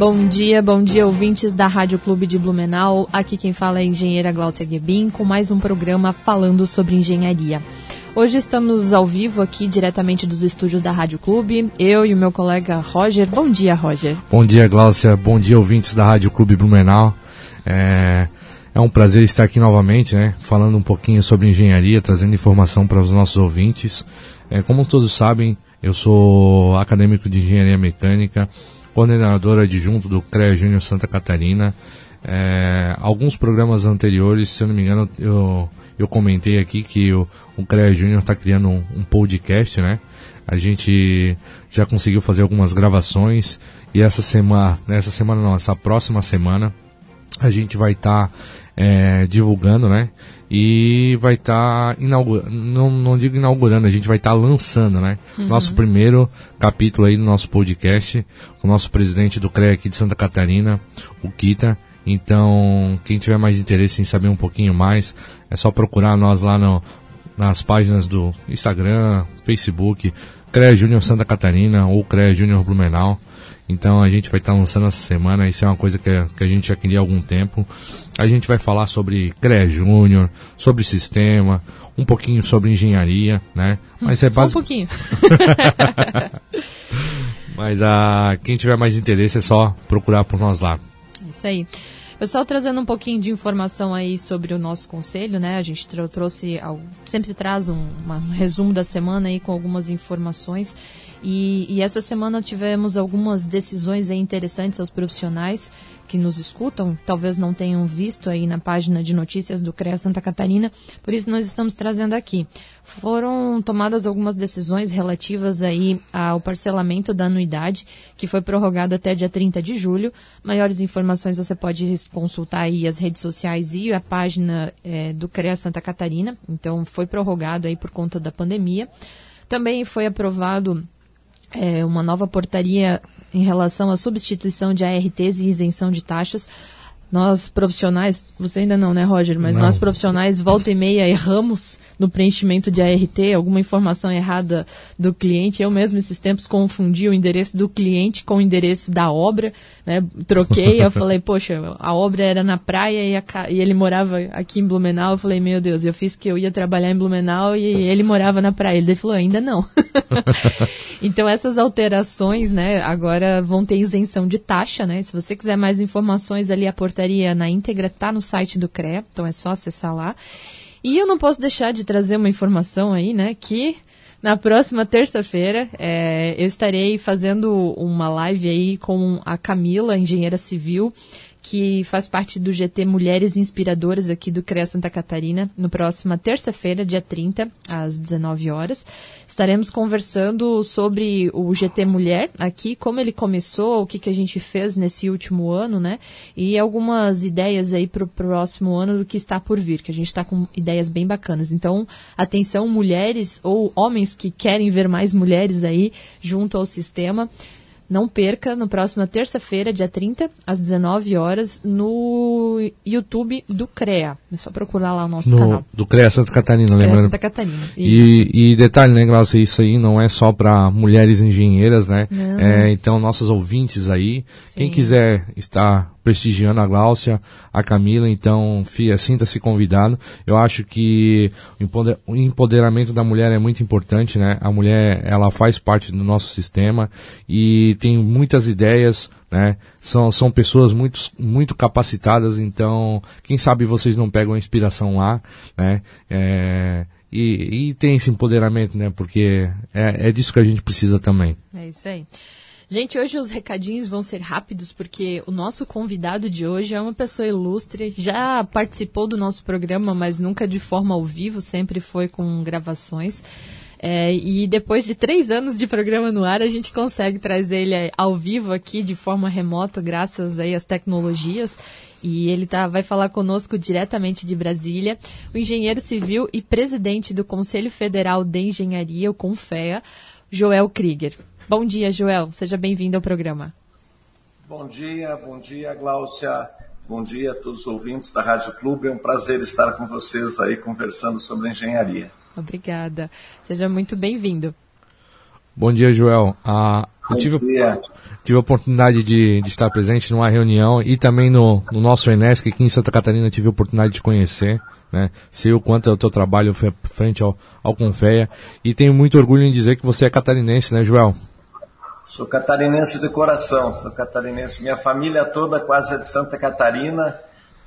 Bom dia, bom dia ouvintes da Rádio Clube de Blumenau. Aqui quem fala é a engenheira Glaucia Guebin com mais um programa falando sobre engenharia. Hoje estamos ao vivo aqui diretamente dos estúdios da Rádio Clube, eu e o meu colega Roger. Bom dia, Roger. Bom dia, Glaucia. Bom dia, ouvintes da Rádio Clube Blumenau. É, é um prazer estar aqui novamente, né, falando um pouquinho sobre engenharia, trazendo informação para os nossos ouvintes. É, como todos sabem, eu sou acadêmico de engenharia mecânica, coordenador adjunto do CREA Júnior Santa Catarina. É, alguns programas anteriores, se eu não me engano, eu, eu comentei aqui que o, o CREA Júnior está criando um, um, podcast, né? A gente já conseguiu fazer algumas gravações e essa semana, nessa semana não, essa próxima semana, a gente vai estar tá, é, divulgando, né? E vai estar tá inaugurando, não, não digo inaugurando, a gente vai estar tá lançando, né? Uhum. Nosso primeiro capítulo aí do nosso podcast, o nosso presidente do CREA aqui de Santa Catarina, o Kita. Então, quem tiver mais interesse em saber um pouquinho mais, é só procurar nós lá no, nas páginas do Instagram, Facebook, CREA Júnior Santa Catarina ou CREA Júnior Blumenau. Então a gente vai estar tá lançando essa semana, isso é uma coisa que, que a gente já queria há algum tempo. A gente vai falar sobre CREA Júnior, sobre sistema, um pouquinho sobre engenharia, né? Mas é base... um pouquinho. Mas a, quem tiver mais interesse é só procurar por nós lá. Isso aí. Pessoal, trazendo um pouquinho de informação aí sobre o nosso conselho, né? A gente trouxe, sempre traz um, um resumo da semana aí com algumas informações. E, e, essa semana tivemos algumas decisões interessantes aos profissionais que nos escutam, talvez não tenham visto aí na página de notícias do CREA Santa Catarina, por isso nós estamos trazendo aqui. Foram tomadas algumas decisões relativas aí ao parcelamento da anuidade, que foi prorrogado até dia 30 de julho. Maiores informações você pode consultar aí as redes sociais e a página é, do CREA Santa Catarina. Então foi prorrogado aí por conta da pandemia. Também foi aprovado é, uma nova portaria em relação à substituição de ARTs e isenção de taxas. Nós profissionais, você ainda não, né, Roger? Mas não. nós profissionais, volta e meia, erramos no preenchimento de ART, alguma informação errada do cliente. Eu mesmo, esses tempos, confundi o endereço do cliente com o endereço da obra, né? Troquei, eu falei, poxa, a obra era na praia e, a, e, ele morava aqui em Blumenau. Eu falei, meu Deus, eu fiz que eu ia trabalhar em Blumenau e ele morava na praia. Ele falou, ainda não. então, essas alterações, né, agora vão ter isenção de taxa, né? Se você quiser mais informações ali, a portaria na íntegra está no site do CREA, então é só acessar lá. E eu não posso deixar de trazer uma informação aí, né, que na próxima terça-feira é, eu estarei fazendo uma live aí com a Camila, engenheira civil, que faz parte do GT Mulheres Inspiradoras aqui do CREA Santa Catarina, no próxima terça-feira, dia 30, às 19 horas. Estaremos conversando sobre o GT Mulher aqui, como ele começou, o que, que a gente fez nesse último ano, né? E algumas ideias aí para o próximo ano do que está por vir, que a gente está com ideias bem bacanas. Então, atenção, mulheres ou homens que querem ver mais mulheres aí junto ao sistema. Não perca, no próxima terça-feira, dia 30, às 19 horas, no YouTube do CREA. É só procurar lá o nosso no, canal. Do CREA Santa Catarina, CREA lembrando. Santa Catarina. E, e, detalhe, né, Glaucia, isso aí não é só para mulheres engenheiras, né? É, então, nossos ouvintes aí, Sim. quem quiser estar prestigiando a Gláucia, a Camila, então fia, sinta-se convidado. Eu acho que o empoderamento da mulher é muito importante, né? A mulher, ela faz parte do nosso sistema e tem muitas ideias, né? São, são pessoas muito, muito capacitadas, então quem sabe vocês não pegam inspiração lá, né? É, e, e tem esse empoderamento, né? Porque é, é disso que a gente precisa também. É isso aí. Gente, hoje os recadinhos vão ser rápidos porque o nosso convidado de hoje é uma pessoa ilustre, já participou do nosso programa, mas nunca de forma ao vivo, sempre foi com gravações. É, e depois de três anos de programa no ar, a gente consegue trazer ele ao vivo aqui de forma remota, graças aí às tecnologias. E ele tá, vai falar conosco diretamente de Brasília, o engenheiro civil e presidente do Conselho Federal de Engenharia, o CONFEA, Joel Krieger. Bom dia, Joel. Seja bem-vindo ao programa. Bom dia, bom dia, Gláucia. Bom dia a todos os ouvintes da Rádio Clube. É um prazer estar com vocês aí conversando sobre engenharia. Obrigada. Seja muito bem-vindo. Bom dia, Joel. Ah, eu tive, tive a oportunidade de, de, estar presente numa reunião e também no, no nosso Enesc aqui em Santa Catarina tive a oportunidade de conhecer, né? Sei o quanto é o teu trabalho frente ao, ao Confeia e tenho muito orgulho em dizer que você é catarinense, né, Joel? Sou catarinense de coração, sou catarinense. Minha família toda quase é de Santa Catarina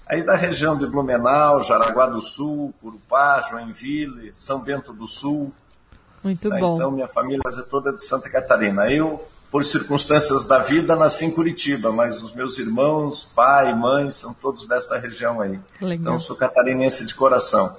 aí da região de Blumenau, Jaraguá do Sul, Curupá, Joinville, São Bento do Sul. Muito né? bom. Então, minha família é toda de Santa Catarina. Eu, por circunstâncias da vida, nasci em Curitiba, mas os meus irmãos, pai e mãe, são todos desta região aí. Legal. Então, sou catarinense de coração.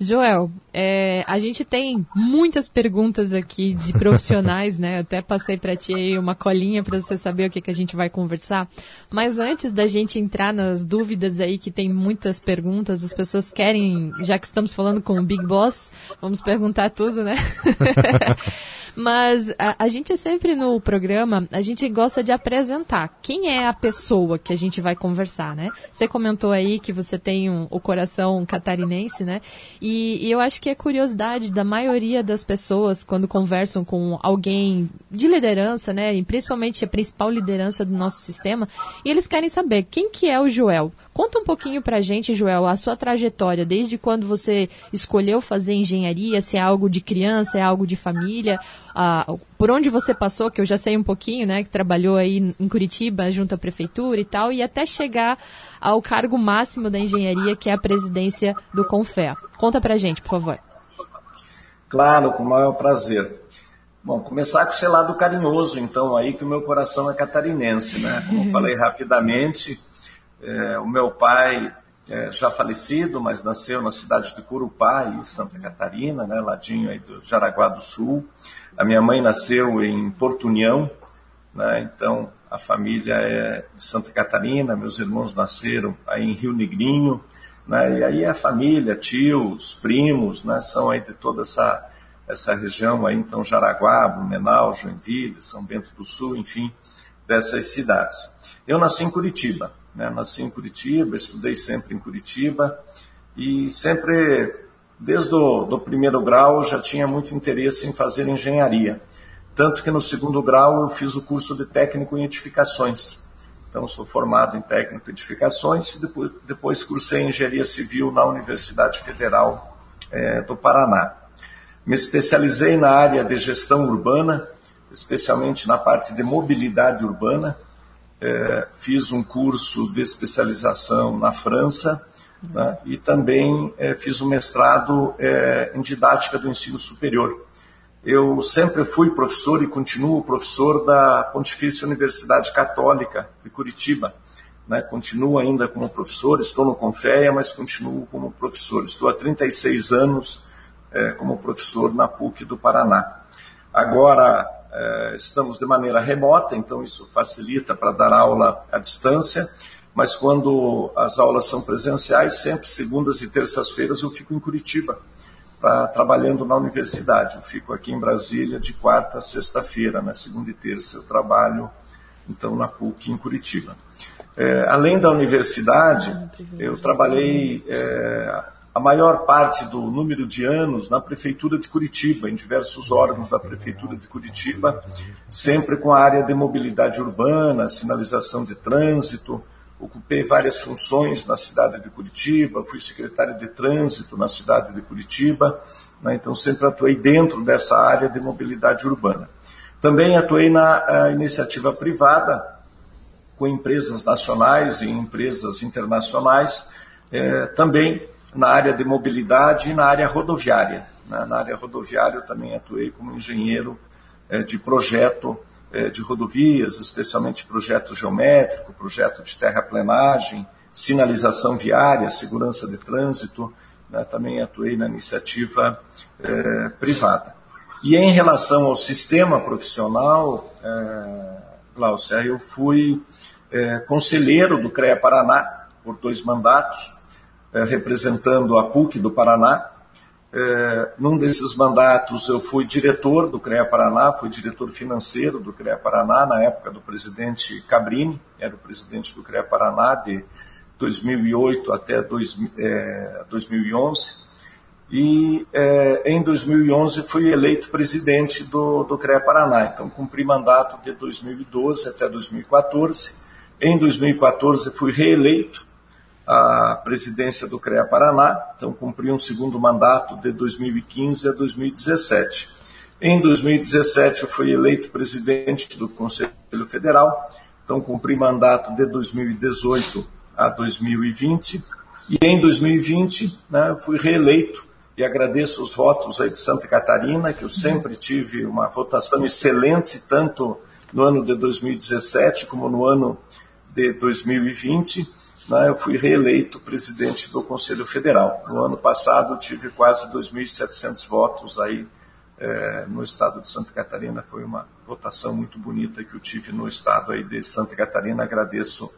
Joel, é, a gente tem muitas perguntas aqui de profissionais, né? Até passei para ti aí uma colinha para você saber o que, que a gente vai conversar. Mas antes da gente entrar nas dúvidas aí, que tem muitas perguntas, as pessoas querem, já que estamos falando com o Big Boss, vamos perguntar tudo, né? Mas a, a gente sempre no programa, a gente gosta de apresentar quem é a pessoa que a gente vai conversar, né? Você comentou aí que você tem um, o coração catarinense, né? E, e eu acho que é curiosidade da maioria das pessoas quando conversam com alguém de liderança, né? E principalmente a principal liderança do nosso sistema, e eles querem saber quem que é o Joel. Conta um pouquinho pra gente, Joel, a sua trajetória, desde quando você escolheu fazer engenharia, se é algo de criança, é algo de família, por onde você passou, que eu já sei um pouquinho, né, que trabalhou aí em Curitiba junto à prefeitura e tal, e até chegar ao cargo máximo da engenharia, que é a presidência do Confea. Conta pra gente, por favor. Claro, com o maior prazer. Bom, começar com esse lado carinhoso, então, aí que o meu coração é catarinense, né? Como falei rapidamente, é, o meu pai é, já falecido, mas nasceu na cidade de Curupá, em Santa Catarina, né, ladinho aí do Jaraguá do Sul. A minha mãe nasceu em Porto União, né, então a família é de Santa Catarina, meus irmãos nasceram aí em Rio Negrinho, né, e aí a família, tios, primos, né, são aí de toda essa, essa região aí, então Jaraguá, Blumenau, Joinville, São Bento do Sul, enfim, dessas cidades. Eu nasci em Curitiba, né? Nasci em Curitiba, estudei sempre em Curitiba e sempre, desde o do primeiro grau, já tinha muito interesse em fazer engenharia. Tanto que no segundo grau eu fiz o curso de técnico em edificações. Então, sou formado em técnico em edificações e depois, depois cursei engenharia civil na Universidade Federal é, do Paraná. Me especializei na área de gestão urbana, especialmente na parte de mobilidade urbana, é, fiz um curso de especialização na França né, e também é, fiz um mestrado é, em didática do ensino superior. Eu sempre fui professor e continuo professor da Pontifícia Universidade Católica de Curitiba. Né, continuo ainda como professor, estou no Confeia, mas continuo como professor. Estou há 36 anos é, como professor na PUC do Paraná. Agora, estamos de maneira remota, então isso facilita para dar aula à distância, mas quando as aulas são presenciais, sempre segundas e terças-feiras eu fico em Curitiba, pra, trabalhando na universidade. Eu fico aqui em Brasília de quarta a sexta-feira, na segunda e terça eu trabalho então na PUC em Curitiba. É, além da universidade, eu trabalhei é, a maior parte do número de anos na Prefeitura de Curitiba, em diversos órgãos da Prefeitura de Curitiba, sempre com a área de mobilidade urbana, sinalização de trânsito. Ocupei várias funções na cidade de Curitiba, fui secretário de trânsito na cidade de Curitiba, né, então sempre atuei dentro dessa área de mobilidade urbana. Também atuei na iniciativa privada, com empresas nacionais e empresas internacionais, eh, também na área de mobilidade e na área rodoviária. Né? Na área rodoviária eu também atuei como engenheiro é, de projeto é, de rodovias, especialmente projeto geométrico, projeto de terraplenagem, sinalização viária, segurança de trânsito, né, também atuei na iniciativa é, privada. E em relação ao sistema profissional, é, Glaucia, eu fui conselheiro do CREA Paraná por dois mandatos, representando a PUC do Paraná. É, num desses mandatos eu fui diretor do CREA Paraná, fui diretor financeiro do CREA Paraná na época do presidente Cabrini, era o presidente do CREA Paraná de 2008 até dois, é, 2011. E é, em 2011 fui eleito presidente do, do CREA Paraná. Então cumpri mandato de 2012 até 2014. Em 2014 fui reeleito à presidência do CREA Paraná. Então cumpri um segundo mandato de 2015 a 2017. Em 2017 eu fui eleito presidente do Conselho Federal. Então cumpri mandato de 2018 a 2020. E em 2020 né, fui reeleito e agradeço os votos aí de Santa Catarina, que eu sempre tive uma votação excelente, tanto no ano de 2017 como no ano de 2020. Né, eu fui reeleito presidente do Conselho Federal. No ano passado eu tive quase 2.700 votos aí é, no estado de Santa Catarina. Foi uma votação muito bonita que eu tive no estado aí de Santa Catarina. Agradeço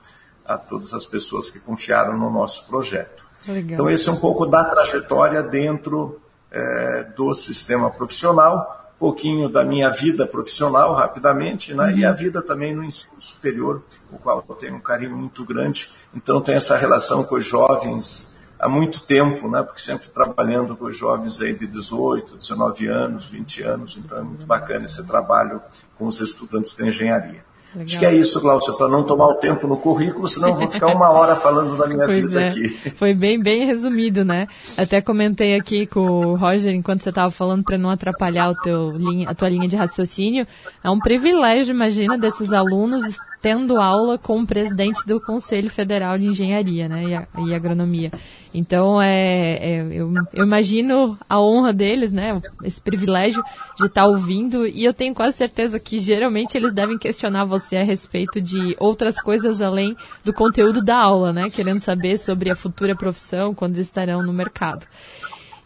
a todas as pessoas que confiaram no nosso projeto. Legal. Então, esse é um pouco da trajetória dentro é, do sistema profissional, pouquinho da minha vida profissional, rapidamente, né? Uhum. e a vida também no ensino superior, o qual eu tenho um carinho muito grande. Então, tenho essa relação com os jovens há muito tempo, né? porque sempre trabalhando com os jovens aí de 18, 19 anos, 20 anos, então é muito bacana esse trabalho com os estudantes de engenharia. Legal. Acho que é isso, Glaucia, para não tomar o tempo no currículo, senão vou ficar uma hora falando da minha pois vida é. aqui. Foi bem, bem resumido, né? Até comentei aqui com o Roger, enquanto você estava falando, para não atrapalhar o teu linha, a tua linha de raciocínio. É um privilégio, imagina, desses alunos tendo aula com o presidente do Conselho Federal de Engenharia né, e, Agronomia. Então, é, é eu, eu, imagino a honra deles, né, esse privilégio de estar ouvindo, e eu tenho quase certeza que geralmente eles devem questionar você a respeito de outras coisas além do conteúdo da aula, né, querendo saber sobre a futura profissão, quando estarão no mercado.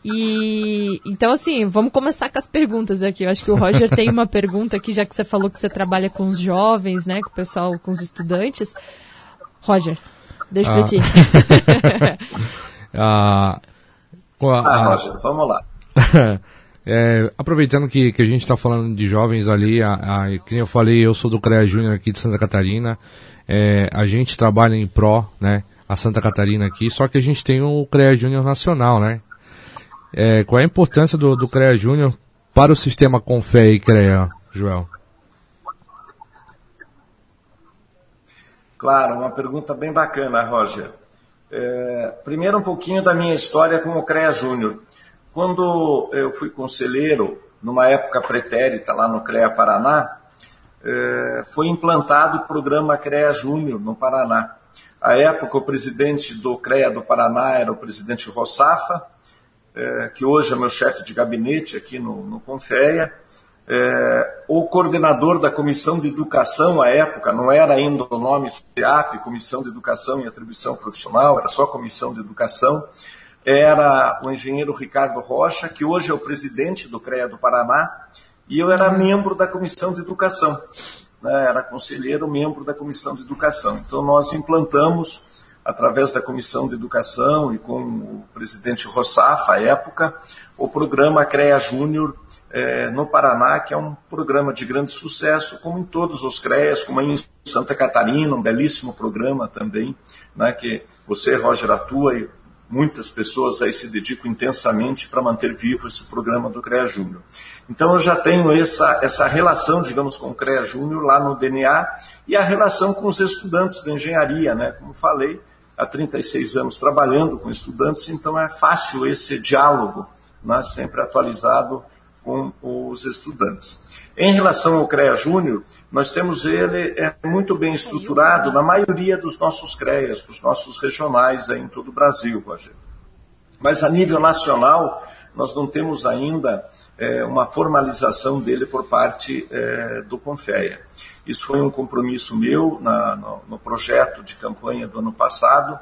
E então assim, vamos começar com as perguntas aqui. Eu acho que o Roger tem uma pergunta aqui, já que você falou que você trabalha com os jovens, né, com o pessoal, com os estudantes. Roger, deixa ah. pra ti. ah, ah, Roger, vamos lá. É, aproveitando que, que a gente está falando de jovens ali, a, a, como eu falei, eu sou do CREA Júnior aqui de Santa Catarina. É, a gente trabalha em pró, né? A Santa Catarina aqui, só que a gente tem o CREA Júnior Nacional, né? É, qual é a importância do, do CREA Júnior para o sistema Confé e CREA, Joel? Claro, uma pergunta bem bacana, Roger. É, primeiro um pouquinho da minha história com o CREA Júnior. Quando eu fui conselheiro, numa época pretérita lá no CREA Paraná, é, foi implantado o programa CREA Júnior no Paraná. À época, o presidente do CREA do Paraná era o presidente Rossafa, é, que hoje é meu chefe de gabinete aqui no, no Confeia, é, o coordenador da Comissão de Educação à época, não era ainda o nome CEAP, Comissão de Educação e Atribuição Profissional, era só Comissão de Educação, era o engenheiro Ricardo Rocha, que hoje é o presidente do CREA do Paraná, e eu era membro da Comissão de Educação, né, era conselheiro, membro da Comissão de Educação. Então nós implantamos através da Comissão de Educação e com o presidente Rossafa, à época, o programa CREA Júnior é, no Paraná, que é um programa de grande sucesso, como em todos os CREAs, como em Santa Catarina, um belíssimo programa também, né, que você, Roger, atua e muitas pessoas aí se dedicam intensamente para manter vivo esse programa do CREA Júnior. Então eu já tenho essa, essa relação, digamos, com o CREA Júnior lá no DNA e a relação com os estudantes de engenharia, né? Como falei, há 36 anos trabalhando com estudantes, então é fácil esse diálogo, né, sempre atualizado com os estudantes. Em relação ao CREA Júnior, nós temos ele é muito bem estruturado na maioria dos nossos CREAs, dos nossos regionais aí em todo o Brasil, Rogério. Mas a nível nacional, nós não temos ainda é, uma formalização dele por parte é, do Confeia. Isso foi um compromisso meu na, no, no, projeto de campanha do ano passado,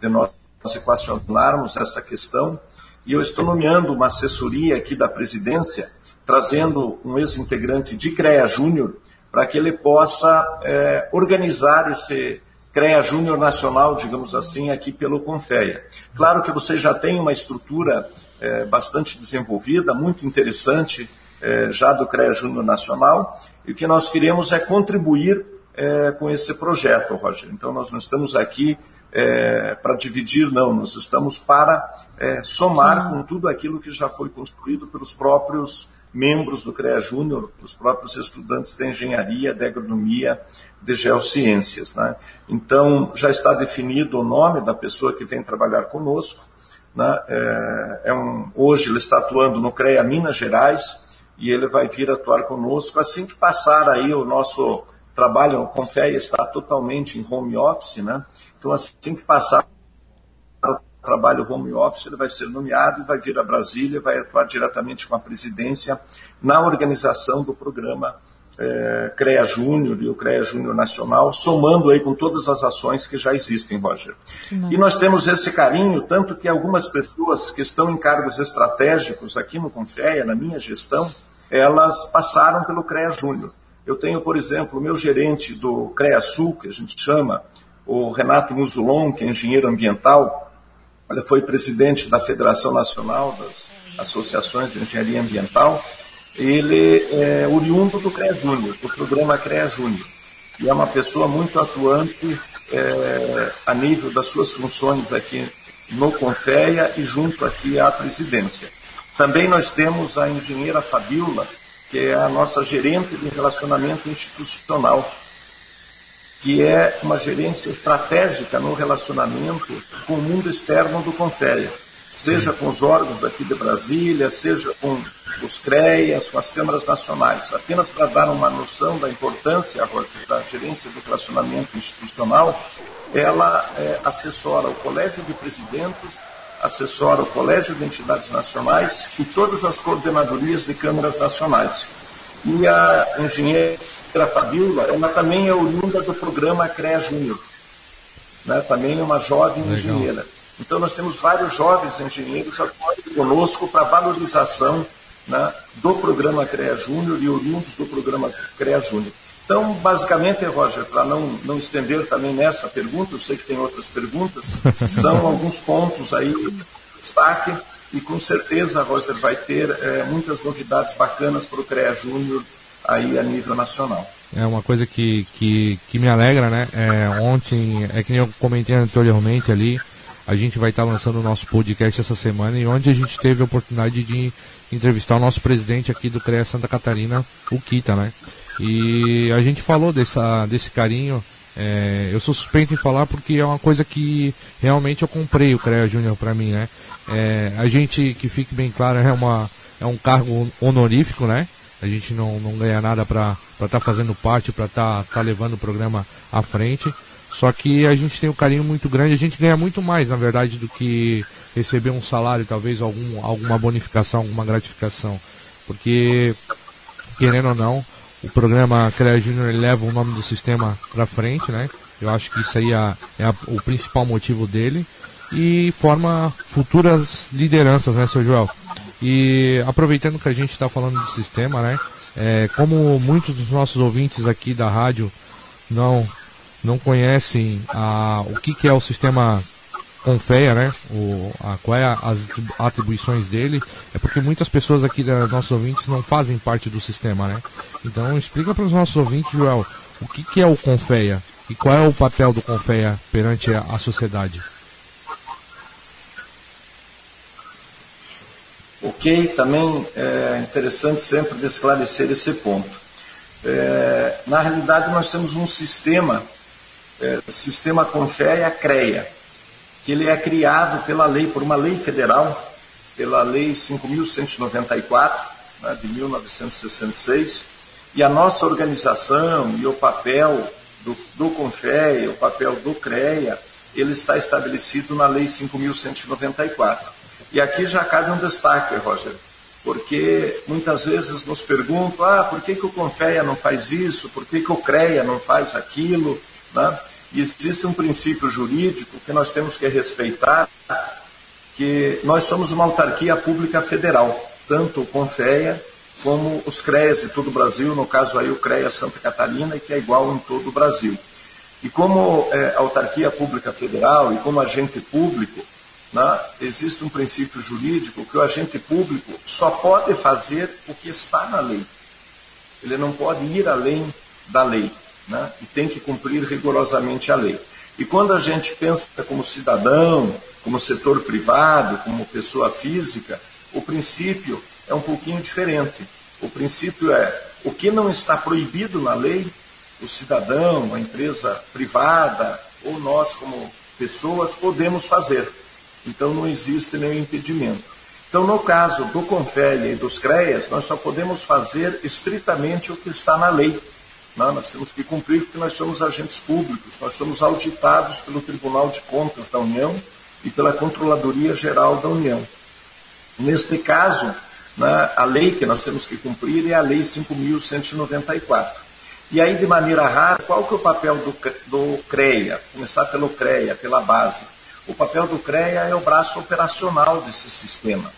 de nós equacionarmos essa questão, e eu estou nomeando uma assessoria aqui da presidência, trazendo um ex-integrante de CREA Júnior, para que ele possa é, organizar esse CREA Júnior Nacional, digamos assim, aqui pelo Confeia. Claro que você já tem uma estrutura é, bastante desenvolvida, muito interessante, é, já do CREA Júnior Nacional, e o que nós queremos é contribuir é, com esse projeto, Roger. Então, nós não estamos aqui é, para dividir, não, nós estamos para é, somar com tudo aquilo que já foi construído pelos próprios membros do CREA Júnior, os próprios estudantes de engenharia, de agronomia, de geociências. Né? Então, já está definido o nome da pessoa que vem trabalhar conosco, né? É, é um, hoje ele está atuando no CREA Minas Gerais e ele vai vir atuar conosco assim que passar aí o nosso trabalho, o Confeia está totalmente em home office, né? Então assim que passar o trabalho home office, ele vai ser nomeado e vai vir a Brasília, vai atuar diretamente com a presidência na organização do programa é, CREA Júnior e o CREA Júnior Nacional, somando aí com todas as ações que já existem, Roger. E nós temos esse carinho, tanto que algumas pessoas que estão em cargos estratégicos aqui no Confeia, na minha gestão, elas passaram pelo CREA Júnior. Eu tenho, por exemplo, o meu gerente do CREA Sul, que a gente chama, o Renato Musulon, que é engenheiro ambiental, ele foi presidente da Federação Nacional das Associações de Engenharia Ambiental, ele é oriundo do CREA Júnior, do programa CREA Júnior. E é uma pessoa muito atuante é, a nível das suas funções aqui no Confeia e junto aqui à presidência. Também nós temos a engenheira Fabiola, que é a nossa gerente de relacionamento institucional, que é uma gerência estratégica no relacionamento com o mundo externo do Confeia seja com os órgãos aqui de Brasília, seja com os CREAS, com as câmaras nacionais. Apenas para dar uma noção da importância da gerência do relacionamento institucional, ela é, assessora o Colégio de Presidentes, assessora o Colégio de Entidades Nacionais e todas as coordenadorias de câmaras nacionais. E a engenheira Fabiola, ela também é oriunda do programa CREA Júnior, né? também é uma jovem Legal. engenheira. Então, nós temos vários jovens engenheiros atuando conosco para valorização né, do programa CREA Júnior e oriundos do programa CREA Júnior. Então, basicamente, Roger, para não, não estender também nessa pergunta, eu sei que tem outras perguntas, são alguns pontos aí de destaque e com certeza, Roger, vai ter é, muitas novidades bacanas para o CREA Júnior aí a nível nacional. É uma coisa que, que, que me alegra, né? É, ontem, é que nem eu comentei anteriormente ali, a gente vai estar lançando o nosso podcast essa semana e onde a gente teve a oportunidade de entrevistar o nosso presidente aqui do CREA Santa Catarina, o Kita, né? E a gente falou dessa, desse carinho. É, eu sou suspeito em falar porque é uma coisa que realmente eu comprei o CREA Júnior para mim, né? É, a gente, que fique bem claro, é, uma, é um cargo honorífico, né? A gente não, não ganha nada para estar tá fazendo parte, para estar tá, tá levando o programa à frente. Só que a gente tem um carinho muito grande, a gente ganha muito mais, na verdade, do que receber um salário, talvez algum, alguma bonificação, alguma gratificação. Porque, querendo ou não, o programa CREA Júnior leva o nome do sistema para frente, né? Eu acho que isso aí é, é o principal motivo dele. E forma futuras lideranças, né, seu Joel? E aproveitando que a gente está falando de sistema, né? É, como muitos dos nossos ouvintes aqui da rádio não não conhecem a, o que, que é o sistema Confeia, né? O, a, qual é a, as atribuições dele, é porque muitas pessoas aqui dos nossos ouvintes não fazem parte do sistema, né? Então explica para os nossos ouvintes, Joel, o que, que é o Confeia e qual é o papel do Confeia perante a, a sociedade. Ok, também é interessante sempre esclarecer esse ponto. É, na realidade, nós temos um sistema é, Sistema Confea CREA, que ele é criado pela lei, por uma lei federal, pela Lei 5.194, né, de 1966, e a nossa organização e o papel do, do CONFEA, o papel do CREA, ele está estabelecido na Lei 5.194. E aqui já cabe um destaque, Roger. porque muitas vezes nos perguntam, ah, por que, que o Confeia não faz isso, por que, que o CREA não faz aquilo, né? Existe um princípio jurídico que nós temos que respeitar, que nós somos uma autarquia pública federal, tanto o Confeia como os CREAs de todo o Brasil, no caso aí o CREA Santa Catarina, que é igual em todo o Brasil. E como é, autarquia pública federal e como agente público, né, existe um princípio jurídico que o agente público só pode fazer o que está na lei. Ele não pode ir além da lei né, e tem que cumprir rigorosamente a lei. E quando a gente pensa como cidadão, como setor privado, como pessoa física, o princípio é um pouquinho diferente. O princípio é o que não está proibido na lei, o cidadão, a empresa privada ou nós como pessoas podemos fazer. Então não existe nenhum impedimento. Então, no caso do Confélia e dos CREAS, nós só podemos fazer estritamente o que está na lei. Não, nós temos que cumprir porque nós somos agentes públicos, nós somos auditados pelo Tribunal de Contas da União e pela Controladoria Geral da União. Neste caso, né, a lei que nós temos que cumprir é a Lei 5.194. E aí, de maneira rara, qual que é o papel do, do CREA? Começar pelo CREA, pela base. O papel do CREA é o braço operacional desse sistema.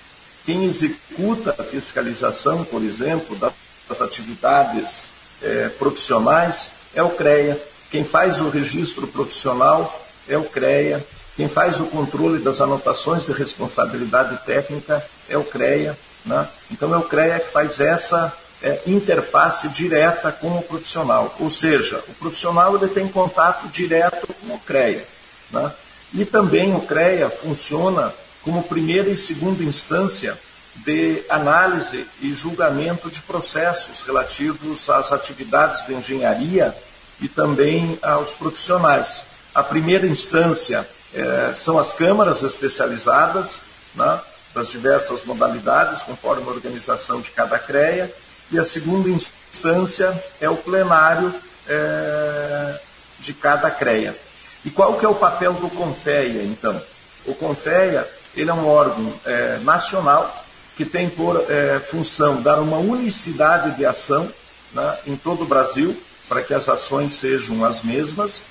Quem executa a fiscalização, por exemplo, das atividades é, profissionais é o CREA. Quem faz o registro profissional é o CREA. Quem faz o controle das anotações de responsabilidade técnica é o CREA. Né? Então é o CREA que faz essa é, interface direta com o profissional. Ou seja, o profissional ele tem contato direto com o CREA. Né? E também o CREA funciona como primeira e segunda instância de análise e julgamento de processos relativos às atividades de engenharia e também aos profissionais. A primeira instância é, são as câmaras especializadas né, das diversas modalidades, conforme a organização de cada CREA, e a segunda instância é o plenário é, de cada CREA. E qual que é o papel do CONFEA, então? O CONFEA ele é um órgão é, nacional que tem por é, função dar uma unicidade de ação né, em todo o Brasil, para que as ações sejam as mesmas.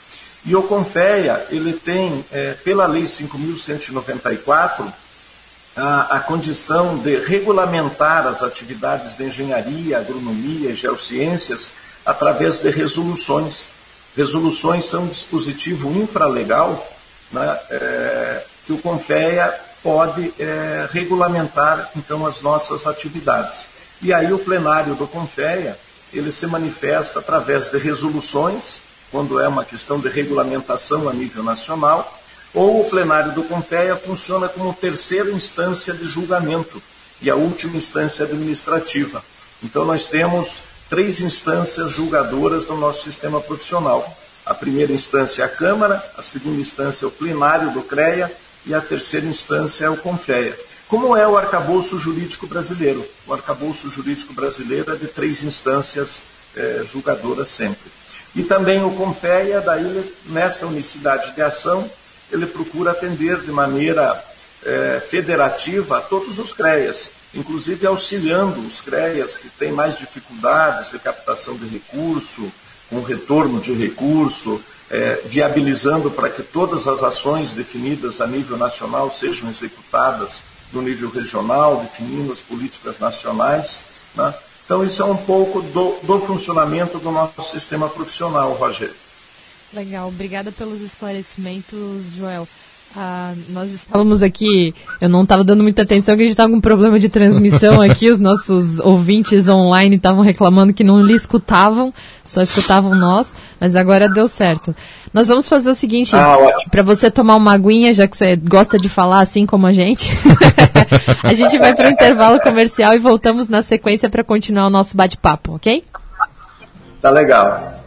E o CONFEA, ele tem, é, pela Lei 5.194, a, a condição de regulamentar as atividades de engenharia, agronomia e geociências através de resoluções. Resoluções são um dispositivo infralegal né, é, que o CONFEA pode é, regulamentar então as nossas atividades. E aí o plenário do CONFEA ele se manifesta através de resoluções, quando é uma questão de regulamentação a nível nacional, ou o plenário do CONFEA funciona como terceira instância de julgamento e a última instância administrativa. Então, nós temos três instâncias julgadoras no nosso sistema profissional. A primeira instância é a Câmara, a segunda instância é o plenário do CREA e a terceira instância é o CONFEA. Como é o arcabouço jurídico brasileiro? O arcabouço jurídico brasileiro é de três instâncias eh, julgadoras sempre. E também o CONFEA, daí nessa unicidade de ação, ele procura atender de maneira é, federativa a todos os CREAS, inclusive auxiliando os CREAS que têm mais dificuldades de captação de recurso, com retorno de recurso, é, viabilizando para que todas as ações definidas a nível nacional sejam executadas no nível regional, definindo as políticas nacionais. Né? Então, isso é um pouco do, do funcionamento do nosso sistema profissional, Rogério. Legal, obrigada pelos esclarecimentos, Joel. Ah, nós estávamos aqui, eu não estava dando muita atenção, que a gente estava com um problema de transmissão aqui, os nossos ouvintes online estavam reclamando que não lhe escutavam, só escutavam nós, mas agora deu certo. Nós vamos fazer o seguinte, ah, para você tomar uma aguinha, já que você gosta de falar assim como a gente, a gente vai para o intervalo comercial e voltamos na sequência para continuar o nosso bate-papo, ok? Tá legal.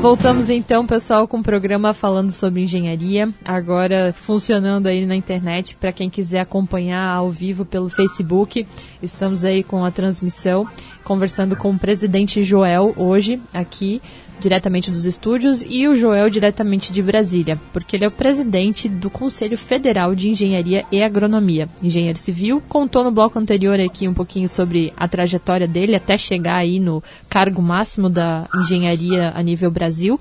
Voltamos então, pessoal, com o programa falando sobre engenharia, agora funcionando aí na internet para quem quiser acompanhar ao vivo pelo Facebook. Estamos aí com a transmissão, conversando com o presidente Joel hoje aqui diretamente dos estúdios, e o Joel diretamente de Brasília, porque ele é o presidente do Conselho Federal de Engenharia e Agronomia, engenheiro civil. Contou no bloco anterior aqui um pouquinho sobre a trajetória dele até chegar aí no cargo máximo da engenharia a nível Brasil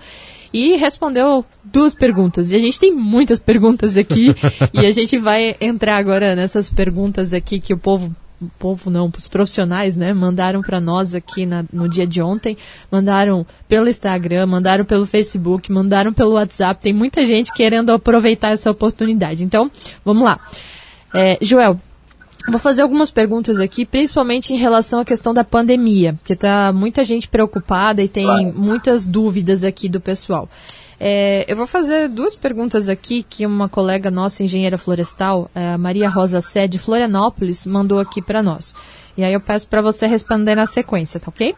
e respondeu duas perguntas. E a gente tem muitas perguntas aqui e a gente vai entrar agora nessas perguntas aqui que o povo povo não, os profissionais, né, mandaram para nós aqui na, no dia de ontem, mandaram pelo Instagram, mandaram pelo Facebook, mandaram pelo WhatsApp, tem muita gente querendo aproveitar essa oportunidade. Então, vamos lá. É, Joel, vou fazer algumas perguntas aqui, principalmente em relação à questão da pandemia, que está muita gente preocupada e tem muitas dúvidas aqui do pessoal. É, eu vou fazer duas perguntas aqui que uma colega nossa, engenheira florestal, a Maria Rosa Sé, de Florianópolis, mandou aqui para nós. E aí eu peço para você responder na sequência, tá ok?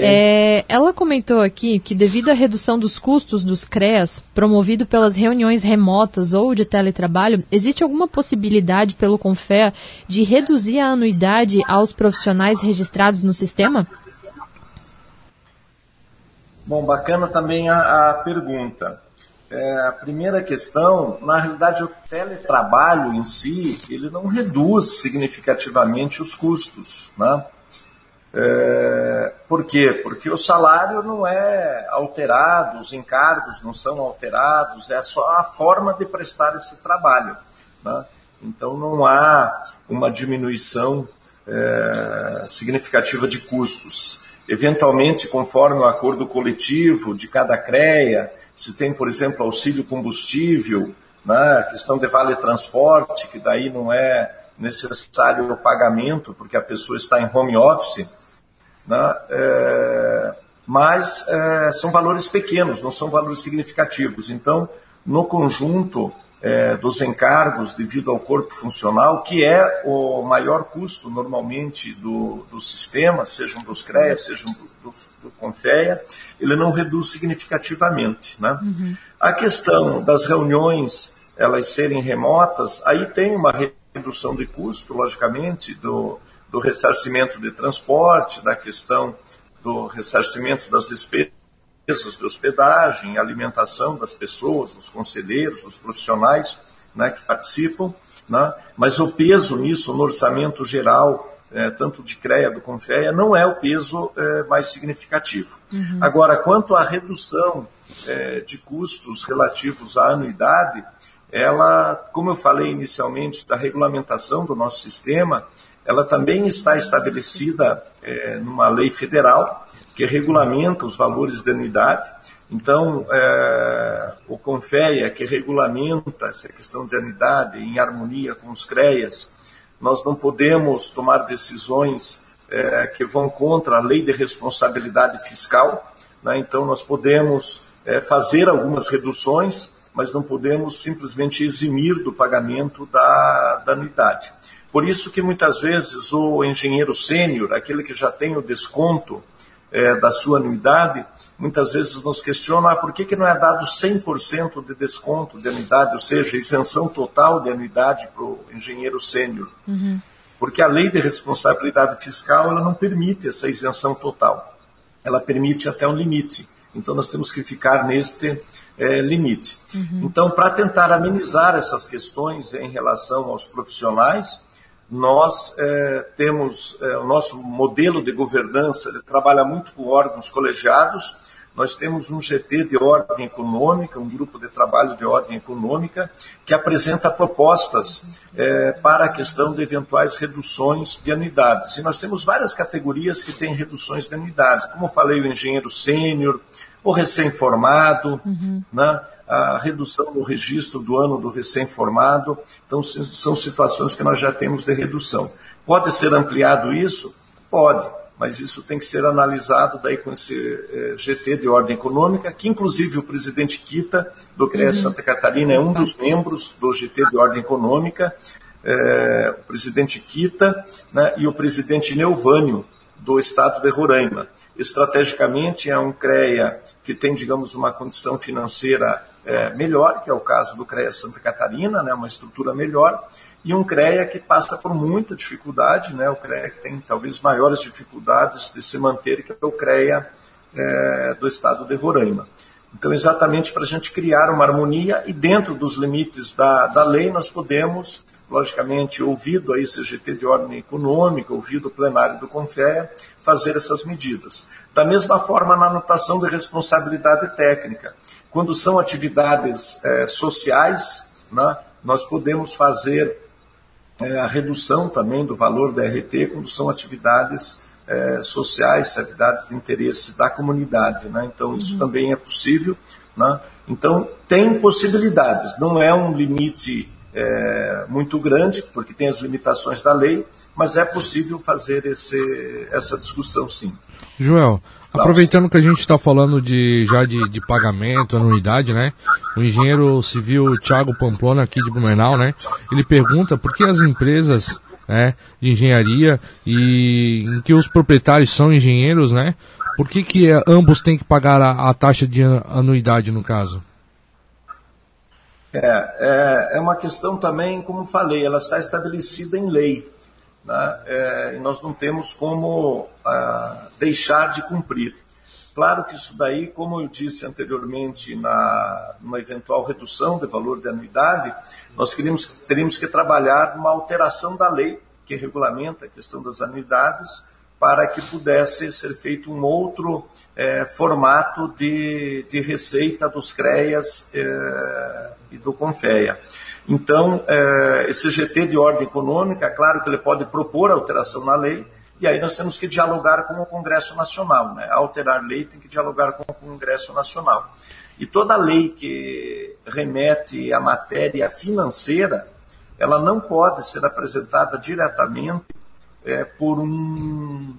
É, ela comentou aqui que devido à redução dos custos dos CREAS, promovido pelas reuniões remotas ou de teletrabalho, existe alguma possibilidade pelo CONFEA de reduzir a anuidade aos profissionais registrados no sistema? Bom, bacana também a, a pergunta. É, a primeira questão, na realidade, o teletrabalho em si, ele não reduz significativamente os custos, né? É, por quê? Porque o salário não é alterado, os encargos não são alterados, é só a forma de prestar esse trabalho. Né? Então não há uma diminuição é, significativa de custos eventualmente conforme o acordo coletivo de cada CREA, se tem, por exemplo, auxílio combustível, né, questão de vale transporte, que daí não é necessário o pagamento, porque a pessoa está em home office, né, é, mas é, são valores pequenos, não são valores significativos. Então, no conjunto, é, dos encargos devido ao corpo funcional, que é o maior custo normalmente do, do sistema, sejam dos CREAS, sejam do, do, do CONFEA, ele não reduz significativamente. Né? Uhum. A questão das reuniões elas serem remotas, aí tem uma redução de custo, logicamente, do, do ressarcimento de transporte, da questão do ressarcimento das despesas de hospedagem, alimentação das pessoas, dos conselheiros, dos profissionais né, que participam, né, mas o peso nisso no orçamento geral, é, tanto de CREA do Confeia, não é o peso é, mais significativo. Uhum. Agora, quanto à redução é, de custos relativos à anuidade, ela, como eu falei inicialmente, da regulamentação do nosso sistema, ela também está estabelecida numa lei federal, que regulamenta os valores de anuidade. Então, é, o CONFEA, que regulamenta essa questão de anuidade em harmonia com os CREAS, nós não podemos tomar decisões é, que vão contra a lei de responsabilidade fiscal. Né? Então, nós podemos é, fazer algumas reduções, mas não podemos simplesmente eximir do pagamento da, da anuidade. Por isso que muitas vezes o engenheiro sênior, aquele que já tem o desconto é, da sua anuidade, muitas vezes nos questionam ah, por que, que não é dado 100% de desconto de anuidade, ou seja, isenção total de anuidade para o engenheiro sênior. Uhum. Porque a lei de responsabilidade fiscal ela não permite essa isenção total. Ela permite até um limite. Então nós temos que ficar neste é, limite. Uhum. Então, para tentar amenizar essas questões em relação aos profissionais, nós é, temos é, o nosso modelo de governança, ele trabalha muito com órgãos colegiados, nós temos um GT de ordem econômica, um grupo de trabalho de ordem econômica, que apresenta propostas é, para a questão de eventuais reduções de anuidades. E nós temos várias categorias que têm reduções de anuidades, como falei, o engenheiro sênior, o recém-formado, uhum. né? A redução no registro do ano do recém-formado. Então, são situações que nós já temos de redução. Pode ser ampliado isso? Pode. mas isso tem que ser analisado daí com esse eh, GT de ordem econômica, que inclusive o presidente Kita, do CREA uhum. Santa Catarina, é um dos membros do GT de ordem econômica, eh, o presidente Kita né, e o presidente Neuvânio, do estado de Roraima. Estrategicamente, é um CREA que tem, digamos, uma condição financeira é, melhor, que é o caso do CREA Santa Catarina, né, uma estrutura melhor, e um CREA que passa por muita dificuldade, né, o CREA que tem talvez maiores dificuldades de se manter, que é o CREA é, do estado de Roraima. Então, exatamente para a gente criar uma harmonia e dentro dos limites da, da lei, nós podemos, logicamente, ouvido a CGT de ordem econômica, ouvido o plenário do CONFEA, fazer essas medidas. Da mesma forma, na anotação de responsabilidade técnica. Quando são atividades é, sociais, né, nós podemos fazer é, a redução também do valor da RT quando são atividades é, sociais, atividades de interesse da comunidade. Né? Então, isso uhum. também é possível. Né? Então, tem possibilidades, não é um limite é, muito grande, porque tem as limitações da lei, mas é possível fazer esse, essa discussão sim. Joel, aproveitando que a gente está falando de, já de, de, pagamento, anuidade, né? O engenheiro civil Thiago Pamplona, aqui de Blumenau, né? Ele pergunta por que as empresas né, de engenharia e em que os proprietários são engenheiros, né? Por que, que é, ambos têm que pagar a, a taxa de anuidade no caso? É, é, é, uma questão também, como falei, ela está estabelecida em lei. Né? É, nós não temos como ah, deixar de cumprir. Claro que isso daí, como eu disse anteriormente, na numa eventual redução de valor de anuidade, nós queríamos, teríamos que trabalhar uma alteração da lei que regulamenta a questão das anuidades para que pudesse ser feito um outro é, formato de, de receita dos CREAS é, e do CONFEA. Então, é, esse GT de ordem econômica, é claro que ele pode propor alteração na lei, e aí nós temos que dialogar com o Congresso Nacional. Né? Alterar lei tem que dialogar com o Congresso Nacional. E toda lei que remete à matéria financeira, ela não pode ser apresentada diretamente é, por um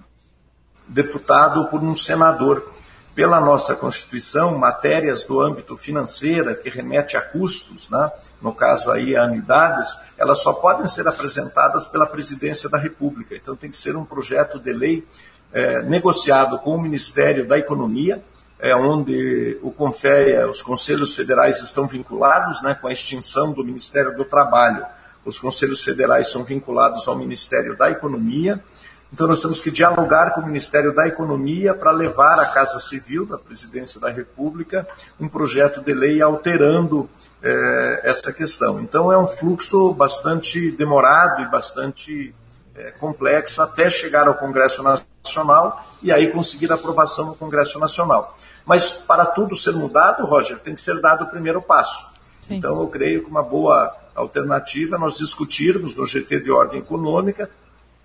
deputado ou por um senador. Pela nossa Constituição, matérias do âmbito financeiro que remete a custos, né? no caso aí a anuidades, elas só podem ser apresentadas pela Presidência da República. Então tem que ser um projeto de lei é, negociado com o Ministério da Economia, é, onde o CONFEA, os conselhos federais estão vinculados né, com a extinção do Ministério do Trabalho. Os conselhos federais são vinculados ao Ministério da Economia. Então, nós temos que dialogar com o Ministério da Economia para levar à Casa Civil da Presidência da República um projeto de lei alterando é, essa questão. Então, é um fluxo bastante demorado e bastante é, complexo até chegar ao Congresso Nacional e aí conseguir a aprovação no Congresso Nacional. Mas, para tudo ser mudado, Roger, tem que ser dado o primeiro passo. Sim. Então, eu creio que uma boa alternativa é nós discutirmos no GT de ordem econômica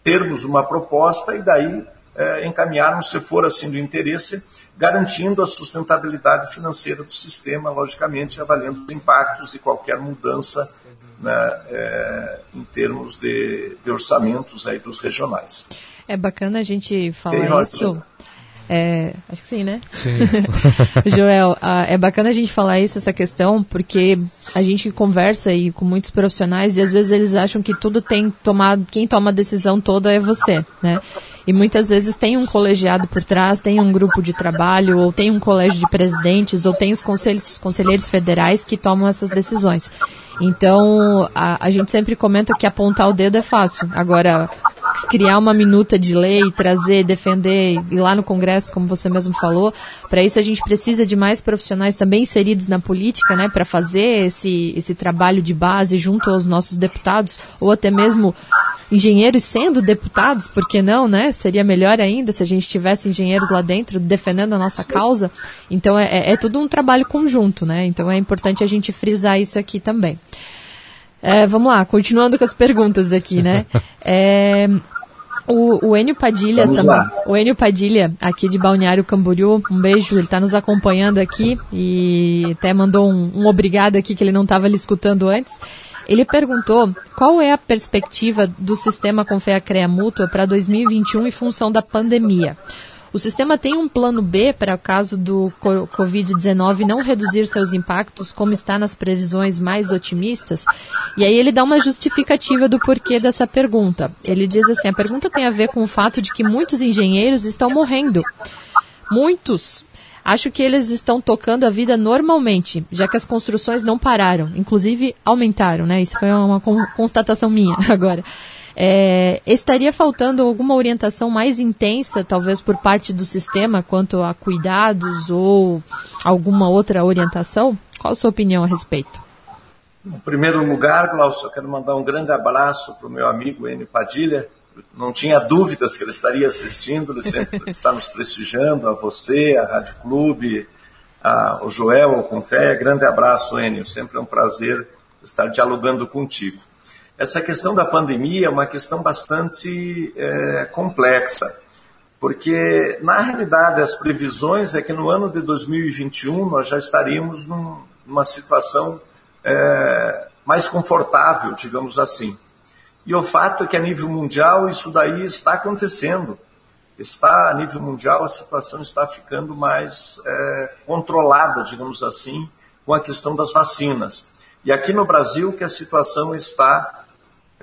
termos uma proposta e daí é, encaminharmos, se for assim do interesse, garantindo a sustentabilidade financeira do sistema, logicamente avaliando os impactos e qualquer mudança né, é, em termos de, de, orçamentos aí dos regionais. É bacana a gente falar isso. É, acho que sim, né? Sim. Joel, é bacana a gente falar isso, essa questão, porque a gente conversa aí com muitos profissionais e às vezes eles acham que tudo tem tomado, quem toma a decisão toda é você, né? E muitas vezes tem um colegiado por trás, tem um grupo de trabalho, ou tem um colégio de presidentes, ou tem os conselhos, os conselheiros federais que tomam essas decisões. Então, a, a gente sempre comenta que apontar o dedo é fácil. Agora, criar uma minuta de lei, trazer, defender, ir lá no Congresso, como você mesmo falou. Para isso a gente precisa de mais profissionais também inseridos na política, né, para fazer esse, esse trabalho de base junto aos nossos deputados, ou até mesmo engenheiros sendo deputados, por que não, né? Seria melhor ainda se a gente tivesse engenheiros lá dentro defendendo a nossa causa. Então é, é, é tudo um trabalho conjunto, né? Então é importante a gente frisar isso aqui também. É, vamos lá, continuando com as perguntas aqui, né? É, o, o Enio Padilha também. Lá. O Enio Padilha, aqui de Balneário Camboriú, um beijo, ele está nos acompanhando aqui e até mandou um, um, obrigado aqui que ele não estava lhe escutando antes. Ele perguntou qual é a perspectiva do sistema Confea-CREA Mútua para 2021 em função da pandemia. O sistema tem um plano B para o caso do Covid-19 não reduzir seus impactos, como está nas previsões mais otimistas? E aí ele dá uma justificativa do porquê dessa pergunta. Ele diz assim: a pergunta tem a ver com o fato de que muitos engenheiros estão morrendo. Muitos. Acho que eles estão tocando a vida normalmente, já que as construções não pararam, inclusive aumentaram, né? Isso foi uma constatação minha agora. É, estaria faltando alguma orientação mais intensa, talvez por parte do sistema, quanto a cuidados ou alguma outra orientação? Qual a sua opinião a respeito? Em primeiro lugar, Glaucio, eu quero mandar um grande abraço para o meu amigo Enio Padilha. Não tinha dúvidas que ele estaria assistindo, ele sempre está nos prestigiando, a você, a Rádio Clube, a, o Joel, o Confé. Grande abraço, Enio. Sempre é um prazer estar dialogando contigo. Essa questão da pandemia é uma questão bastante é, complexa, porque, na realidade, as previsões é que no ano de 2021 nós já estaríamos num, numa situação é, mais confortável, digamos assim. E o fato é que, a nível mundial, isso daí está acontecendo. Está, a nível mundial, a situação está ficando mais é, controlada, digamos assim, com a questão das vacinas. E aqui no Brasil que a situação está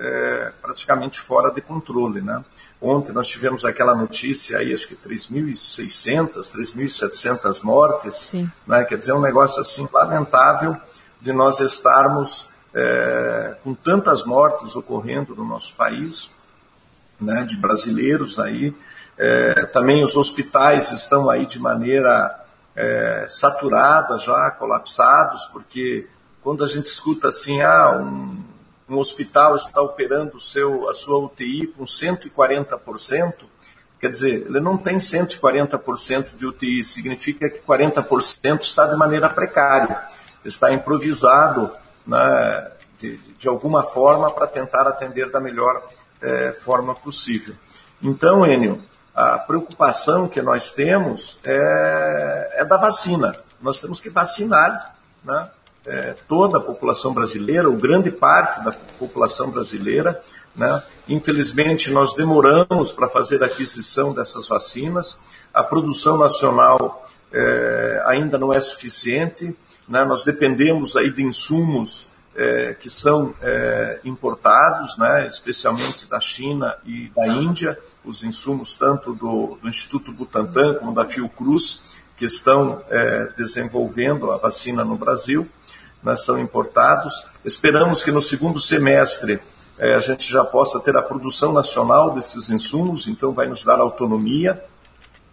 é, praticamente fora de controle. Né? Ontem nós tivemos aquela notícia aí, acho que 3.600, 3.700 mortes, né? quer dizer, um negócio assim lamentável de nós estarmos é, com tantas mortes ocorrendo no nosso país, né, de brasileiros aí. É, também os hospitais estão aí de maneira é, saturada já, colapsados, porque quando a gente escuta assim, ah, um, um hospital está operando seu, a sua UTI com 140%, quer dizer, ele não tem 140% de UTI, significa que 40% está de maneira precária, está improvisado né, de, de alguma forma para tentar atender da melhor é, forma possível. Então, Enio, a preocupação que nós temos é, é da vacina. Nós temos que vacinar, né? É, toda a população brasileira, ou grande parte da população brasileira. Né? Infelizmente, nós demoramos para fazer a aquisição dessas vacinas, a produção nacional é, ainda não é suficiente, né? nós dependemos aí de insumos é, que são é, importados, né, especialmente da China e da Índia, os insumos tanto do, do Instituto Butantan como da Fiocruz, que estão é, desenvolvendo a vacina no Brasil né, são importados. Esperamos que no segundo semestre eh, a gente já possa ter a produção nacional desses insumos, então vai nos dar autonomia.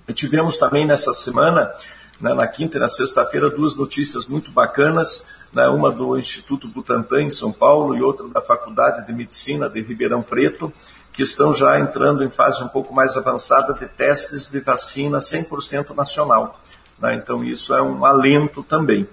E tivemos também nessa semana, né, na quinta e na sexta-feira, duas notícias muito bacanas, né, uma do Instituto Butantan em São Paulo e outra da Faculdade de Medicina de Ribeirão Preto, que estão já entrando em fase um pouco mais avançada de testes de vacina 100% nacional. Né, então isso é um alento também.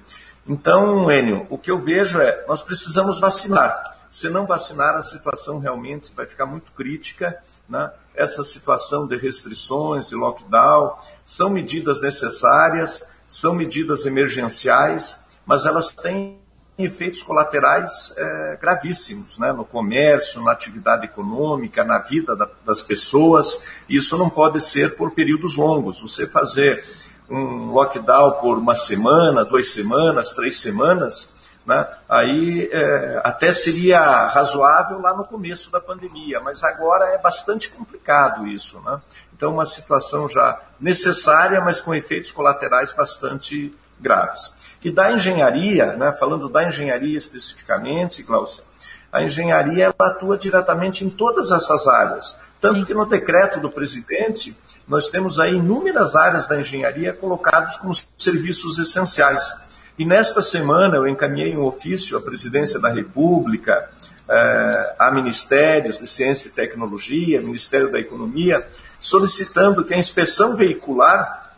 Então, Enio, o que eu vejo é, nós precisamos vacinar. Se não vacinar, a situação realmente vai ficar muito crítica. Né? Essa situação de restrições, de lockdown, são medidas necessárias, são medidas emergenciais, mas elas têm efeitos colaterais é, gravíssimos né? no comércio, na atividade econômica, na vida da, das pessoas. Isso não pode ser por períodos longos. Você fazer um lockdown por uma semana, duas semanas, três semanas, né? aí é, até seria razoável lá no começo da pandemia, mas agora é bastante complicado isso. Né? Então, uma situação já necessária, mas com efeitos colaterais bastante graves. E da engenharia, né, falando da engenharia especificamente, Glaucia, a engenharia ela atua diretamente em todas essas áreas. Tanto que no decreto do presidente nós temos aí inúmeras áreas da engenharia colocadas como serviços essenciais. E nesta semana eu encaminhei um ofício à Presidência da República, eh, a Ministérios de Ciência e Tecnologia, Ministério da Economia, solicitando que a inspeção veicular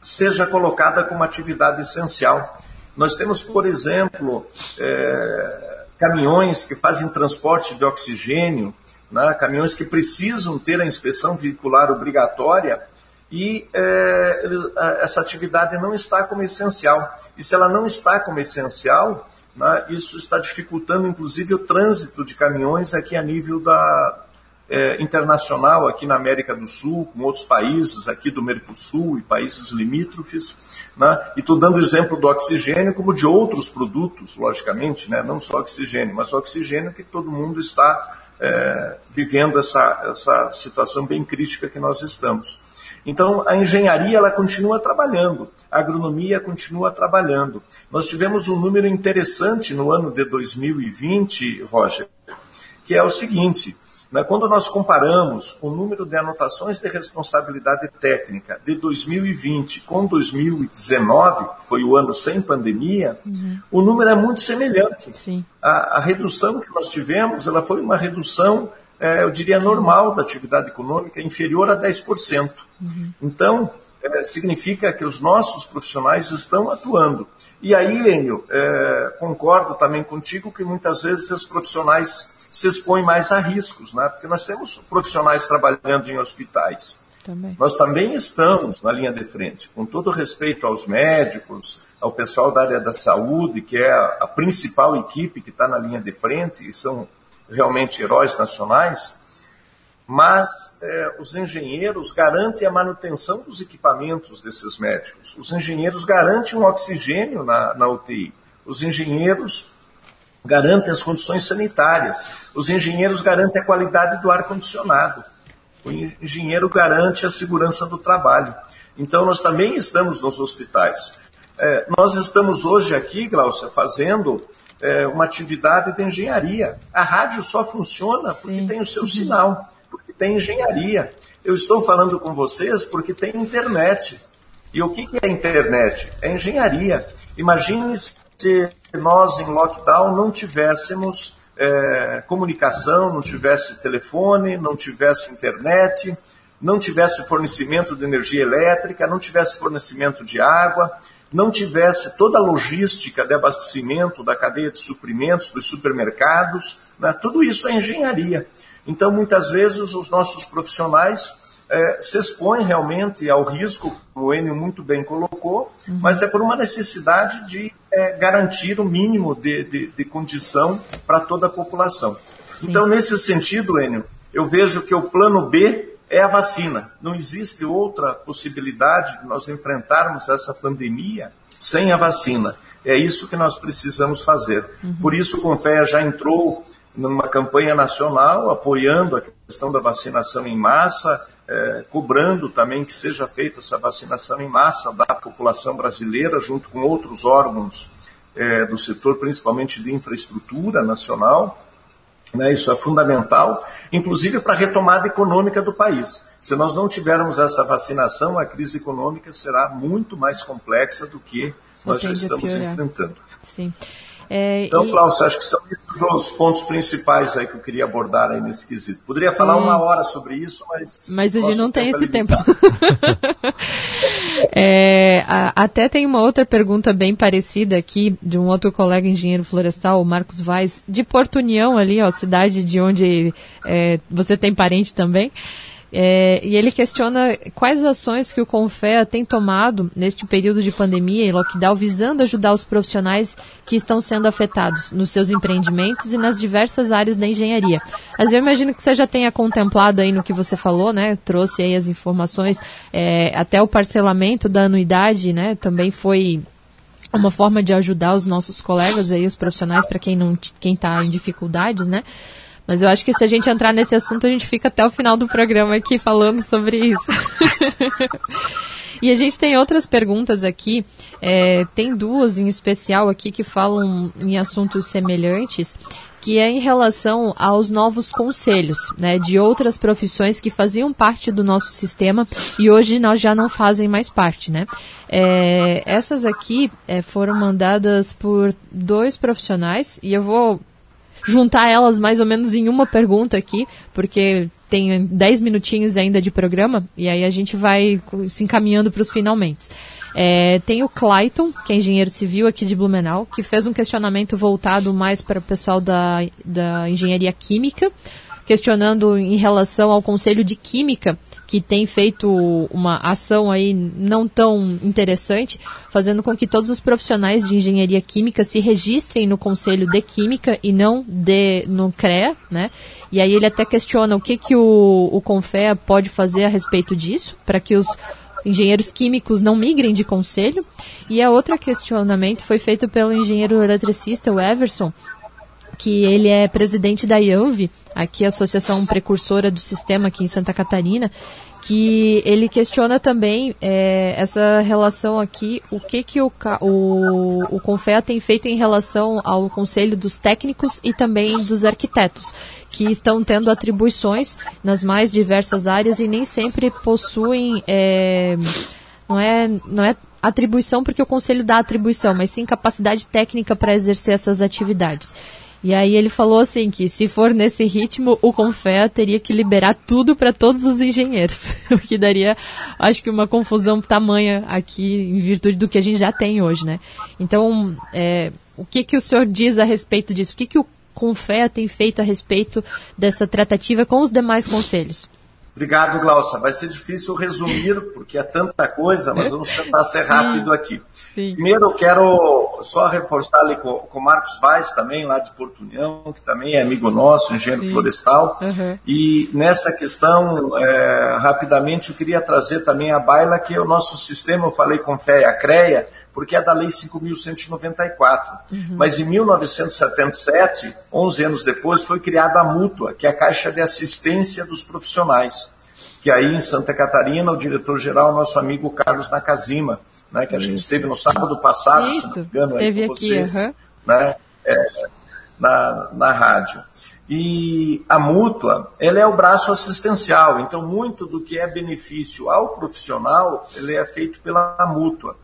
seja colocada como atividade essencial. Nós temos, por exemplo, eh, caminhões que fazem transporte de oxigênio, né, caminhões que precisam ter a inspeção veicular obrigatória e é, essa atividade não está como essencial. E se ela não está como essencial, né, isso está dificultando inclusive o trânsito de caminhões aqui a nível da, é, internacional aqui na América do Sul, com outros países aqui do Mercosul e países limítrofes. Né? E estou dando exemplo do oxigênio como de outros produtos, logicamente, né? não só oxigênio, mas oxigênio que todo mundo está é, vivendo essa, essa situação bem crítica que nós estamos. Então, a engenharia ela continua trabalhando, a agronomia continua trabalhando. Nós tivemos um número interessante no ano de 2020, Roger, que é o seguinte: quando nós comparamos o número de anotações de responsabilidade técnica de 2020 com 2019, que foi o ano sem pandemia, uhum. o número é muito semelhante. A, a, redução que nós tivemos ela foi uma redução é, eu diria, normal da atividade econômica, inferior a 10%. Uhum. Então, é, significa que os nossos profissionais estão atuando. E aí, Enio, é, concordo também contigo que muitas vezes esses profissionais se expõem mais a riscos, né? porque nós temos profissionais trabalhando em hospitais. Também. Nós também estamos na linha de frente, com todo respeito aos médicos, ao pessoal da área da saúde, que é a, a principal equipe que está na linha de frente, e são realmente heróis nacionais, mas é, os engenheiros garantem a manutenção dos equipamentos desses médicos. Os engenheiros garantem um oxigênio na, na UTI. Os engenheiros garantem as condições sanitárias. Os engenheiros garantem a qualidade do ar-condicionado. O engenheiro garante a segurança do trabalho. Então, nós também estamos nos hospitais. É, nós estamos hoje aqui, Glaucia, fazendo é, uma atividade de engenharia. A rádio só funciona porque Sim. tem o seu uhum. sinal, porque tem engenharia. Eu estou falando com vocês porque tem internet. E o que é internet? É engenharia. Imagine se nós em lockdown não tivéssemos é, comunicação, não tivesse telefone, não tivesse internet, não tivesse fornecimento de energia elétrica, não tivesse fornecimento de água, não tivesse toda a logística de abastecimento da cadeia de suprimentos dos supermercados, né? tudo isso é engenharia. Então, muitas vezes, os nossos profissionais é, se expõem realmente ao risco, como o Enio muito bem colocou, uhum. mas é por uma necessidade de é, garantir o mínimo de, de, de condição para toda a população. Sim. Então, nesse sentido, Enio, eu vejo que o plano B é a vacina. Não existe outra possibilidade de nós enfrentarmos essa pandemia sem a vacina. É isso que nós precisamos fazer. Uhum. Por isso, o Confea já entrou numa campanha nacional apoiando a questão da vacinação em massa, é, cobrando também que seja feita essa vacinação em massa da população brasileira, junto com outros órgãos é, do setor, principalmente de infraestrutura nacional. Né, isso é fundamental, inclusive para a retomada econômica do país. Se nós não tivermos essa vacinação, a crise econômica será muito mais complexa do que Só nós já estamos enfrentando. Sim. É, então, e... Klaus, acho que são esses os pontos principais aí que eu queria abordar aí nesse quesito. Poderia falar uma hum. hora sobre isso, mas. Mas a gente não tem esse tempo. é, a, até tem uma outra pergunta bem parecida aqui, de um outro colega engenheiro florestal, o Marcos Vaz, de Porto União, ali, ó, cidade de onde é, você tem parente também. É, e ele questiona quais ações que o Confea tem tomado neste período de pandemia e lockdown visando ajudar os profissionais que estão sendo afetados nos seus empreendimentos e nas diversas áreas da engenharia. Mas eu imagino que você já tenha contemplado aí no que você falou, né? Trouxe aí as informações, é, até o parcelamento da anuidade, né? Também foi uma forma de ajudar os nossos colegas aí, os profissionais, para quem não quem está em dificuldades, né? Mas eu acho que se a gente entrar nesse assunto, a gente fica até o final do programa aqui falando sobre isso. e a gente tem outras perguntas aqui. É, tem duas em especial aqui que falam em assuntos semelhantes que é em relação aos novos conselhos, né, de outras profissões que faziam parte do nosso sistema e hoje nós já não fazem mais parte, né. É, essas aqui é, foram mandadas por dois profissionais e eu vou juntar elas mais ou menos em uma pergunta aqui, porque tem 10 minutinhos ainda de programa, e aí a gente vai se encaminhando para os finalmente. É, tem o Clayton, que é engenheiro civil aqui de Blumenau, que fez um questionamento voltado mais para o pessoal da, da engenharia química, questionando em relação ao Conselho de Química, que tem feito uma ação aí não tão interessante, fazendo com que todos os profissionais de engenharia química se registrem no Conselho de Química e não de, no CREA, né? E aí ele até questiona o que, que o, o CONFEA pode fazer a respeito disso, para que os engenheiros químicos não migrem de conselho. E a outro questionamento foi feito pelo engenheiro eletricista, o Everson, que ele é presidente da IANV, aqui a Associação Precursora do Sistema aqui em Santa Catarina, que ele questiona também é, essa relação aqui, o que, que o, o, o Confea tem feito em relação ao Conselho dos Técnicos e também dos Arquitetos, que estão tendo atribuições nas mais diversas áreas e nem sempre possuem, é, não, é, não é atribuição porque o Conselho dá atribuição, mas sim capacidade técnica para exercer essas atividades. E aí ele falou assim que se for nesse ritmo, o Confea teria que liberar tudo para todos os engenheiros, o que daria, acho que uma confusão tamanha aqui em virtude do que a gente já tem hoje, né? Então, é, o que que o senhor diz a respeito disso? O que que o Confea tem feito a respeito dessa tratativa com os demais conselhos? Obrigado, Glaucia. Vai ser difícil resumir, porque é tanta coisa, mas vamos tentar ser rápido aqui. Sim. Primeiro, eu quero só reforçar ali com o Marcos Vaz, também, lá de Porto União, que também é amigo nosso, engenheiro Sim. florestal. Uhum. E nessa questão, é, rapidamente, eu queria trazer também a baila que é o nosso sistema, eu falei com fé e a CREA, porque é da Lei 5.194. Uhum. Mas em 1977, 11 anos depois, foi criada a Mútua, que é a Caixa de Assistência dos Profissionais. Que aí em Santa Catarina, o diretor-geral, nosso amigo Carlos Nakazima, né, que a gente esteve no sábado passado, Isso. se não me engano, aí com vocês, aqui, uhum. né, é, na, na rádio. E a mútua, ela é o braço assistencial, então muito do que é benefício ao profissional, ele é feito pela mútua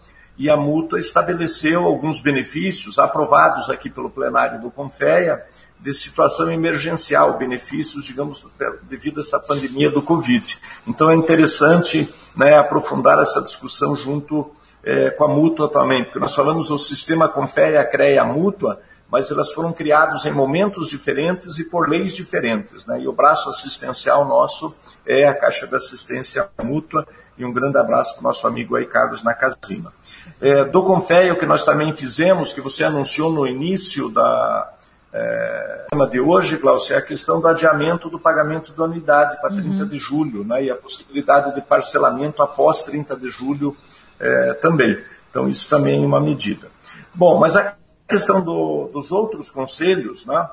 e a mútua estabeleceu alguns benefícios aprovados aqui pelo plenário do Confeia de situação emergencial, benefícios, digamos, devido a essa pandemia do Covid. Então é interessante né, aprofundar essa discussão junto é, com a mútua também, porque nós falamos o sistema Confeia, CREA, mútua, mas elas foram criadas em momentos diferentes e por leis diferentes. Né? E o braço assistencial nosso é a Caixa de Assistência Mútua, e um grande abraço para o nosso amigo aí, Carlos Nakazima. É, do Confeia, o que nós também fizemos, que você anunciou no início da é, de hoje, Glaucio, é a questão do adiamento do pagamento da unidade para 30 uhum. de julho, né, e a possibilidade de parcelamento após 30 de julho é, também. Então, isso também é uma medida. Bom, mas a questão do, dos outros conselhos, né,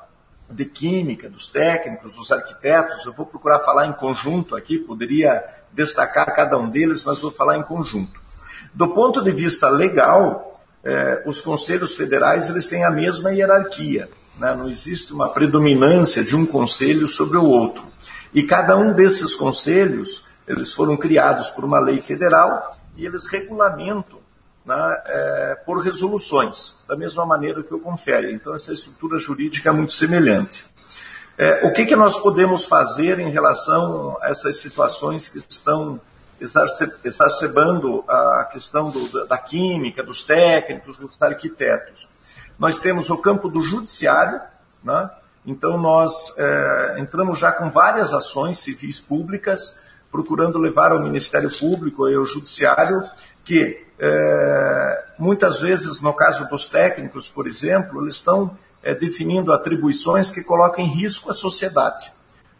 de química, dos técnicos, dos arquitetos, eu vou procurar falar em conjunto aqui, poderia destacar cada um deles, mas vou falar em conjunto. Do ponto de vista legal, eh, os conselhos federais eles têm a mesma hierarquia. Né? Não existe uma predominância de um conselho sobre o outro. E cada um desses conselhos, eles foram criados por uma lei federal e eles regulamentam né, é, por resoluções, da mesma maneira que o confere. Então, essa estrutura jurídica é muito semelhante. É, o que, que nós podemos fazer em relação a essas situações que estão exacerbando a questão do, da química, dos técnicos, dos arquitetos. Nós temos o campo do judiciário, né? então nós é, entramos já com várias ações civis públicas, procurando levar ao Ministério Público e ao Judiciário que é, muitas vezes, no caso dos técnicos, por exemplo, eles estão é, definindo atribuições que colocam em risco a sociedade,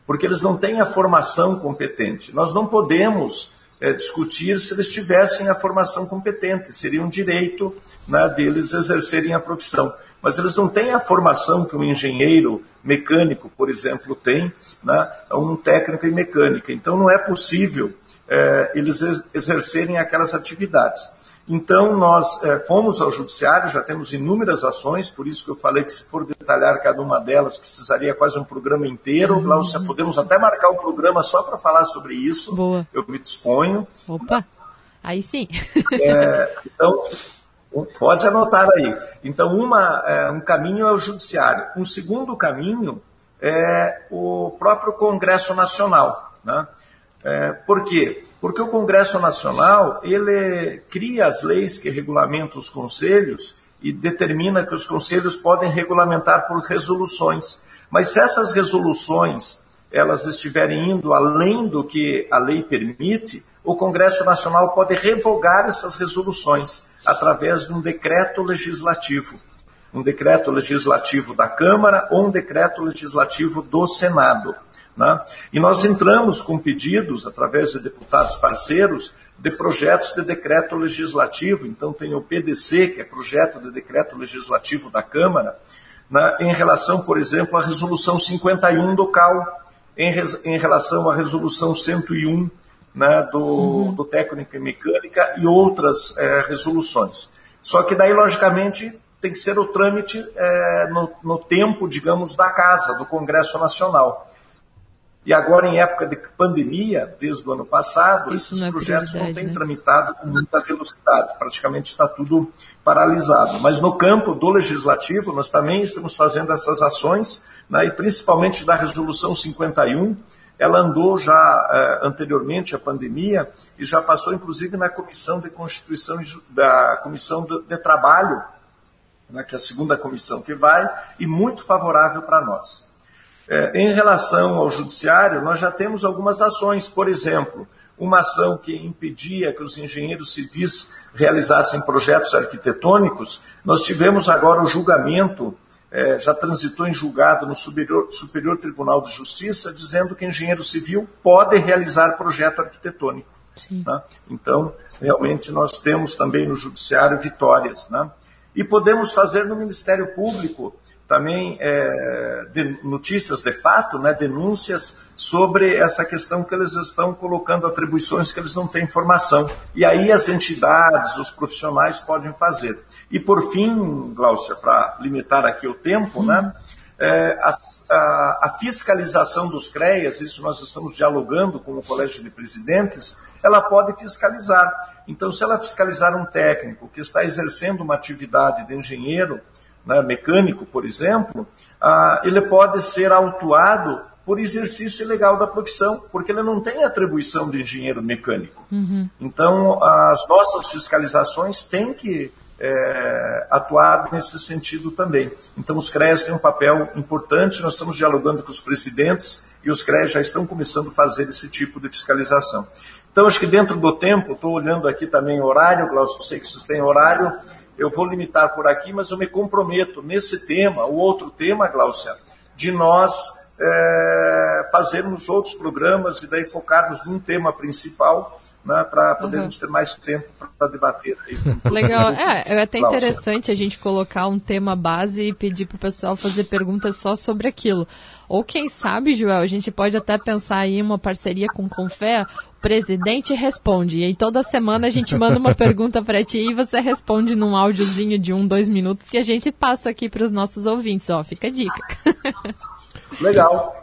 porque eles não têm a formação competente. Nós não podemos é, discutir se eles tivessem a formação competente, seria um direito né, deles exercerem a profissão. Mas eles não têm a formação que um engenheiro mecânico, por exemplo, tem, né, um técnico em mecânica. Então não é possível é, eles exercerem aquelas atividades. Então, nós é, fomos ao judiciário, já temos inúmeras ações, por isso que eu falei que se for detalhar cada uma delas, precisaria quase um programa inteiro. Uhum. Glaucia, podemos até marcar um programa só para falar sobre isso. Boa. Eu me disponho. Opa, aí sim. É, então, pode anotar aí. Então, uma, é, um caminho é o judiciário. Um segundo caminho é o próprio Congresso Nacional. Né? É, por quê? Porque o Congresso Nacional ele cria as leis que regulamentam os conselhos e determina que os conselhos podem regulamentar por resoluções. Mas se essas resoluções elas estiverem indo além do que a lei permite, o Congresso Nacional pode revogar essas resoluções através de um decreto legislativo. Um decreto legislativo da Câmara ou um decreto legislativo do Senado. Né? E nós entramos com pedidos, através de deputados parceiros, de projetos de decreto legislativo. Então, tem o PDC, que é projeto de decreto legislativo da Câmara, né, em relação, por exemplo, à resolução 51 do CAL, em, em relação à resolução 101 né, do, uhum. do técnico e mecânica e outras é, resoluções. Só que daí, logicamente, tem que ser o trâmite é, no, no tempo, digamos, da casa, do Congresso Nacional. E agora, em época de pandemia, desde o ano passado, Isso esses é projetos não têm né? tramitado com muita velocidade, praticamente está tudo paralisado. Mas no campo do legislativo, nós também estamos fazendo essas ações, né, e principalmente da Resolução 51, ela andou já eh, anteriormente à pandemia e já passou, inclusive, na Comissão de Constituição da Comissão de, de Trabalho, né, que é a segunda comissão que vai, e muito favorável para nós. É, em relação ao judiciário, nós já temos algumas ações, por exemplo, uma ação que impedia que os engenheiros civis realizassem projetos arquitetônicos, nós tivemos agora o julgamento, é, já transitou em julgado no Superior, Superior Tribunal de Justiça, dizendo que engenheiro civil pode realizar projeto arquitetônico. Né? Então, realmente, nós temos também no Judiciário vitórias. Né? E podemos fazer no Ministério Público também é, de, notícias de fato, né, denúncias sobre essa questão que eles estão colocando atribuições que eles não têm informação. E aí as entidades, os profissionais podem fazer. E por fim, Glaucia, para limitar aqui o tempo, né, uhum. é, a, a, a, fiscalização dos CREAS, isso nós estamos dialogando com o Colégio de Presidentes, ela pode fiscalizar. Então, se ela fiscalizar um técnico que está exercendo uma atividade de engenheiro, né, mecânico, por exemplo, ah, ele pode ser autuado por exercício ilegal da profissão, porque ele não tem atribuição de engenheiro mecânico. Uhum. Então, as nossas fiscalizações têm que é, atuar nesse sentido também. Então, os CREAs têm um papel importante, nós estamos dialogando com os presidentes e os CREAs já estão começando a fazer esse tipo de fiscalização. Então, acho que dentro do tempo, estou olhando aqui também o horário, Glaucio, sei que vocês têm horário, eu vou limitar por aqui, mas eu me comprometo nesse tema, o outro tema, Glaucia, de nós é, fazermos outros programas e daí focarmos num tema principal né, para podermos uhum. ter mais tempo para debater. Aí. Legal. É, é até interessante a gente colocar um tema base e pedir para o pessoal fazer perguntas só sobre aquilo. Ou quem sabe, Joel, a gente pode até pensar aí em uma parceria com o Confé, o presidente responde. E aí toda semana a gente manda uma pergunta para ti e você responde num áudiozinho de um, dois minutos que a gente passa aqui para os nossos ouvintes. Ó, fica a dica. Legal.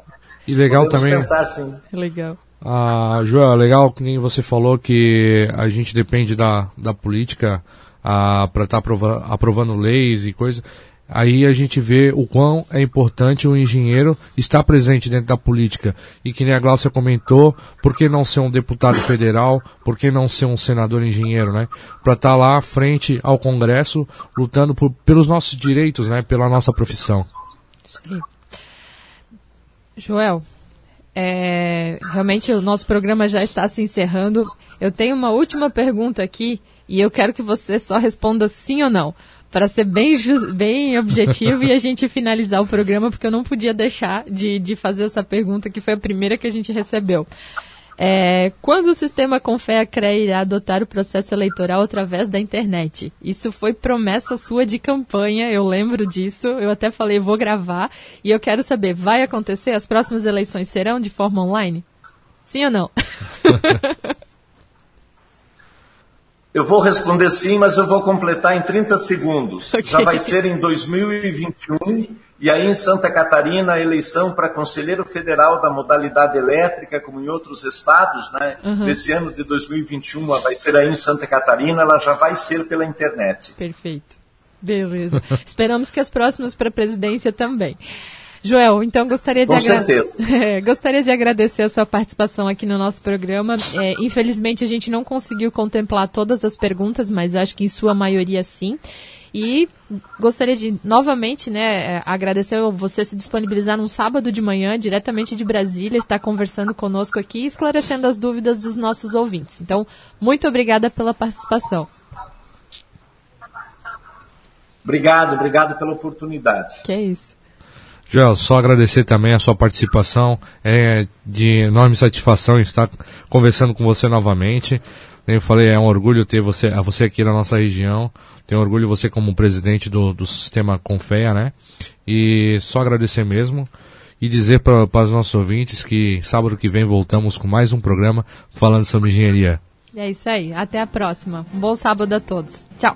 E legal Podemos também. Pensar assim. Legal. Ah, Joel, legal que você falou que a gente depende da, da política ah, para estar tá aprova aprovando leis e coisas. Aí a gente vê o quão é importante o engenheiro estar presente dentro da política. E que nem a Glaucia comentou, por que não ser um deputado federal? Por que não ser um senador engenheiro, né? Para estar tá lá frente ao Congresso, lutando por, pelos nossos direitos, né? Pela nossa profissão. Sim. Joel, é, realmente o nosso programa já está se encerrando. Eu tenho uma última pergunta aqui e eu quero que você só responda sim ou não. Para ser bem, bem objetivo e a gente finalizar o programa, porque eu não podia deixar de, de fazer essa pergunta, que foi a primeira que a gente recebeu. É, quando o sistema Confea-CRE irá adotar o processo eleitoral através da internet? Isso foi promessa sua de campanha, eu lembro disso. Eu até falei, vou gravar. E eu quero saber, vai acontecer? As próximas eleições serão de forma online? Sim ou não? Eu vou responder sim, mas eu vou completar em 30 segundos. Okay. Já vai ser em 2021 e aí em Santa Catarina a eleição para conselheiro federal da modalidade elétrica, como em outros estados, né? Uhum. Nesse ano de 2021 vai ser aí em Santa Catarina, ela já vai ser pela internet. Perfeito. Beleza. Esperamos que as próximas para a presidência também. Joel, então gostaria de. É, gostaria de agradecer a sua participação aqui no nosso programa. É, infelizmente a gente não conseguiu contemplar todas as perguntas, mas acho que em sua maioria sim. E gostaria de novamente né, é, agradecer você se disponibilizar num sábado de manhã, diretamente de Brasília, estar conversando conosco aqui e esclarecendo as dúvidas dos nossos ouvintes. Então, muito obrigada pela participação. Obrigado, obrigado pela oportunidade. Que é isso. Joel, só agradecer também a sua participação. É de enorme satisfação estar conversando com você novamente. Eu falei, é um orgulho ter você, você aqui na nossa região. Tenho orgulho você como presidente do, do sistema Confea, né? E só agradecer mesmo e dizer para os nossos ouvintes que sábado que vem voltamos com mais um programa falando sobre engenharia. É isso aí. Até a próxima. Um bom sábado a todos. Tchau.